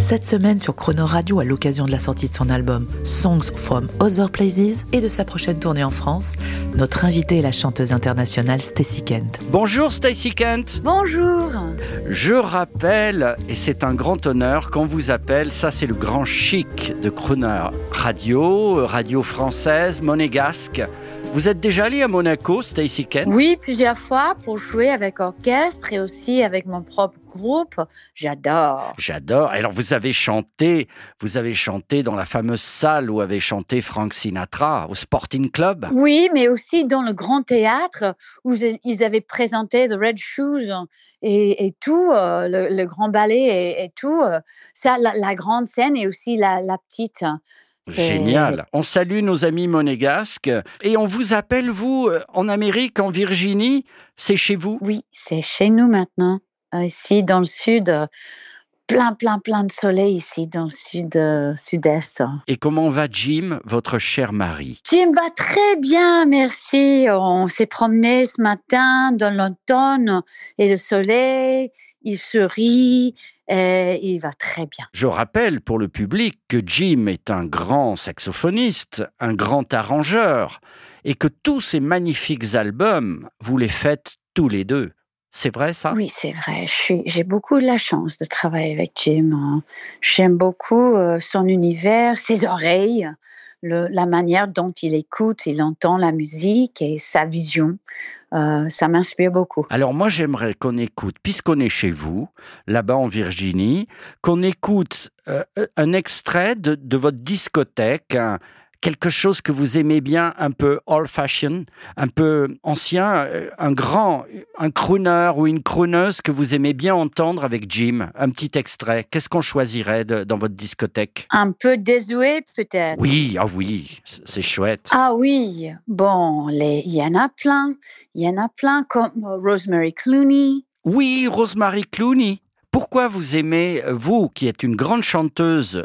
Cette semaine sur Chrono Radio, à l'occasion de la sortie de son album Songs from Other Places et de sa prochaine tournée en France, notre invitée est la chanteuse internationale Stacy Kent. Bonjour Stacy Kent. Bonjour. Je rappelle, et c'est un grand honneur qu'on vous appelle, ça c'est le grand chic de Crooner Radio, radio française, monégasque. Vous êtes déjà allé à Monaco, Stacy Kent? Oui, plusieurs fois pour jouer avec orchestre et aussi avec mon propre groupe. J'adore. J'adore. Alors vous avez chanté, vous avez chanté dans la fameuse salle où avait chanté Frank Sinatra au Sporting Club? Oui, mais aussi dans le grand théâtre où ils avaient présenté The Red Shoes et, et tout, euh, le, le, grand ballet et, et tout. Euh, ça, la, la, grande scène et aussi la, la petite. Génial. On salue nos amis monégasques et on vous appelle, vous, euh, en Amérique, en Virginie. C'est chez vous? Oui, c'est chez nous maintenant. Ici, dans le sud, plein, plein, plein de soleil ici, dans le sud, euh, sud-est. Et comment va Jim, votre cher mari? Jim va très bien, merci. On s'est promené ce matin dans l'automne et le soleil, il sourit. Et il va très bien. Je rappelle pour le public que Jim est un grand saxophoniste, un grand arrangeur, et que tous ces magnifiques albums, vous les faites tous les deux. C'est vrai ça? Oui, c'est vrai. J'ai beaucoup de la chance de travailler avec Jim. J'aime beaucoup euh, son univers, ses oreilles, le, la manière dont il écoute, il entend la musique et sa vision. Euh, ça m'inspire beaucoup. Alors moi j'aimerais qu'on écoute, puisqu'on est chez vous, là-bas en Virginie, qu'on écoute euh, un extrait de, de votre discothèque, un, quelque chose que vous aimez bien, un peu old-fashioned, un peu ancien, un grand, un crooner ou une crooneuse que vous aimez bien entendre avec Jim. Un petit extrait. Qu'est-ce qu'on choisirait de, dans votre discothèque? Un peu désuet peut-être. Oui, ah oui, c'est chouette. Ah oui, bon, il y en a plein. Il y en a plein comme Rosemary Clooney. Oui, Rosemary Clooney. Pourquoi vous aimez, vous qui êtes une grande chanteuse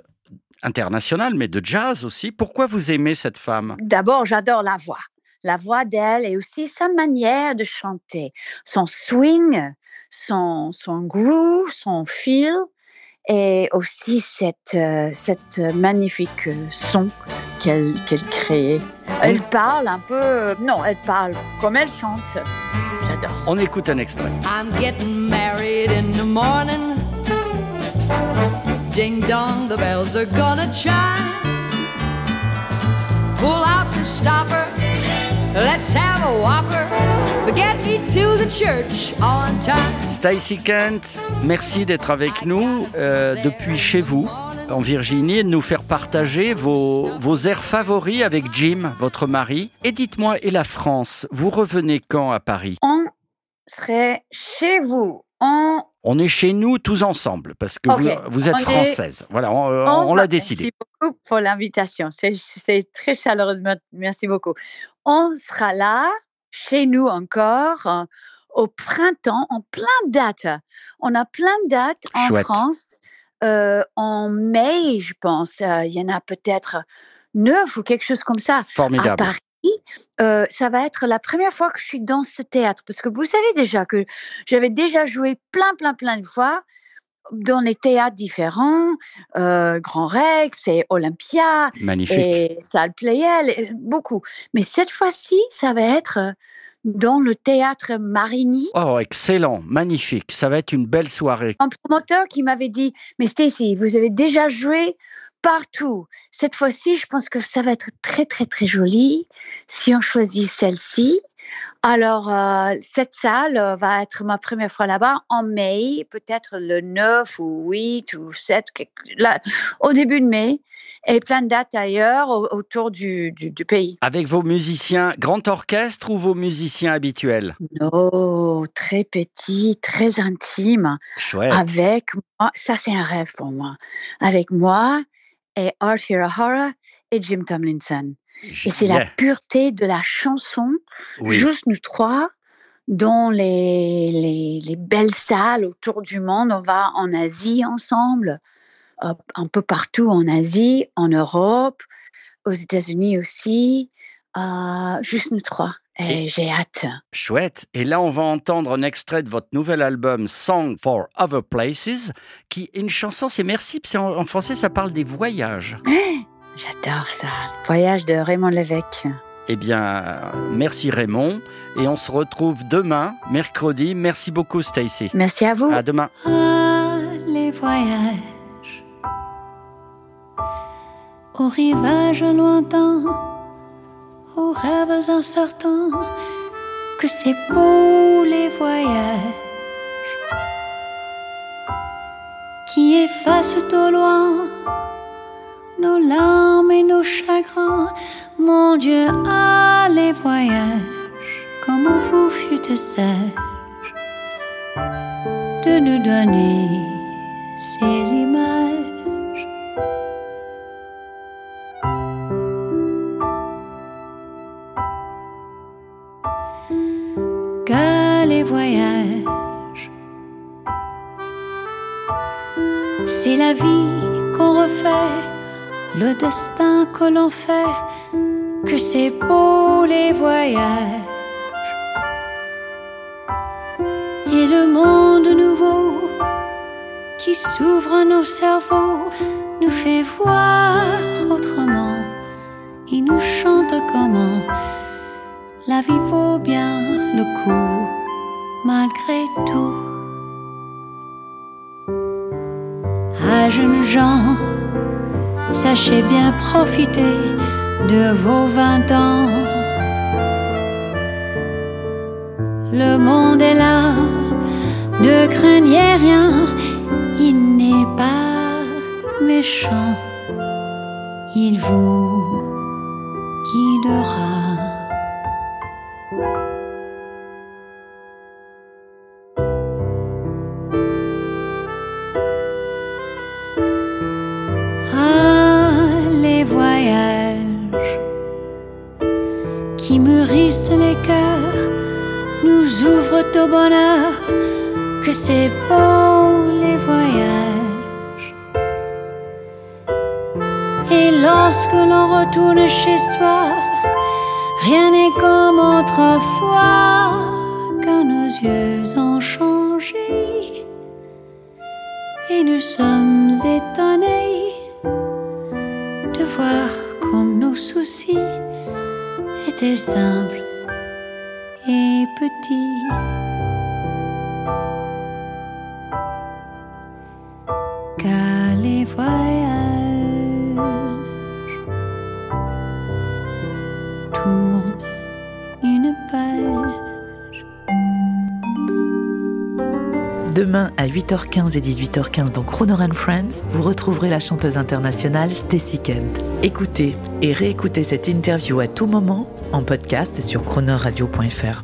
internationale, mais de jazz aussi. Pourquoi vous aimez cette femme? D'abord, j'adore la voix. La voix d'elle et aussi sa manière de chanter. Son swing, son, son groove, son feel et aussi cette, euh, cette magnifique son qu'elle qu'elle crée. Elle parle un peu... Non, elle parle comme elle chante. J'adore ça. On écoute un extrait. I'm getting married in the morning. Ding dong, the bells are gonna chime. Pull out the stopper, let's have a whopper. But get me to the church on time. Stacy Kent, merci d'être avec nous euh, depuis chez vous en Virginie et de nous faire partager vos, vos airs favoris avec Jim, votre mari. Et dites-moi, et la France, vous revenez quand à Paris? On serait chez vous. On on est chez nous tous ensemble parce que okay. vous, vous, êtes on française. Est... Voilà, on, on, on l'a décidé. Merci beaucoup pour l'invitation. C'est très chaleureux. Merci beaucoup. On sera là, chez nous encore, euh, au printemps, en plein de dates. On a plein de dates en Chouette. France. Euh, en mai, je pense. Euh, il y en a peut-être neuf ou quelque chose comme ça. Formidable. À Paris. Euh, ça va être la première fois que je suis dans ce théâtre parce que vous savez déjà que j'avais déjà joué plein, plein, plein de fois dans des théâtres différents, euh, Grand Rex et Olympia, Magnifique. et Salle Playel, beaucoup. Mais cette fois-ci, ça va être dans le théâtre Marigny. Oh, excellent, magnifique. Ça va être une belle soirée. Un promoteur qui m'avait dit, mais Stacy, vous avez déjà joué partout. Cette fois-ci, je pense que ça va être très, très, très joli si on choisit celle-ci. Alors, euh, cette salle euh, va être ma première fois là-bas en mai, peut-être le 9 ou 8 ou 7, là, au début de mai, et plein de dates ailleurs au, autour du, du, du, pays. Avec vos musiciens grand orchestre ou vos musiciens habituels? Non, très petit, très intime. Chouette. Avec moi, ça c'est un rêve pour moi. Avec moi, et Art Hirahara et Jim Tomlinson. Et c'est la pureté de la chanson, Oui. juste nous trois, dans les, les, les belles salles autour du monde. On va en Asie ensemble, un peu partout en Asie, en Europe, aux États-Unis aussi. euh, juste nous trois. Et, Et- j'ai hâte. Chouette. Et là, on va entendre un extrait de votre nouvel album Song for Other Places, qui est une chanson, c'est merci, c'est en, en français, ça parle des voyages. J'adore ça. Le voyage de Raymond Lévesque. Eh bien, merci Raymond. Et on se retrouve demain, mercredi. Merci beaucoup, Stacy. Merci à vous. À demain. Ah, les voyages aux rivages lointains, aux rêves incertains, que c'est beau les voyages qui effacent au loin nos larmes et nos chagrins. Mon Dieu, ah, les voyages, comment vous fûtes sage de nous donner ces images. C'est la vie qu'on refait, le destin que l'on fait, que c'est beau les voyages. et le monde nouveau qui s'ouvre à nos cerveaux nous fait voir autrement. Il nous chante comment la vie vaut bien malgré tout. Ah, jeunes gens, sachez bien profiter de vos vingt ans. Le monde est là, ne craignez rien, il n'est pas méchant, il vous guidera. L'on retourne chez soi, rien n'est comme autrefois, car nos yeux ont changé. Et nous sommes étonnés de voir comme nos soucis étaient simples et petits. Car les voyages Demain à 8h15 et 18h15 dans Croner and Friends, vous retrouverez la chanteuse internationale Stacy Kent. Écoutez et réécoutez cette interview à tout moment en podcast sur cronerradio.fr.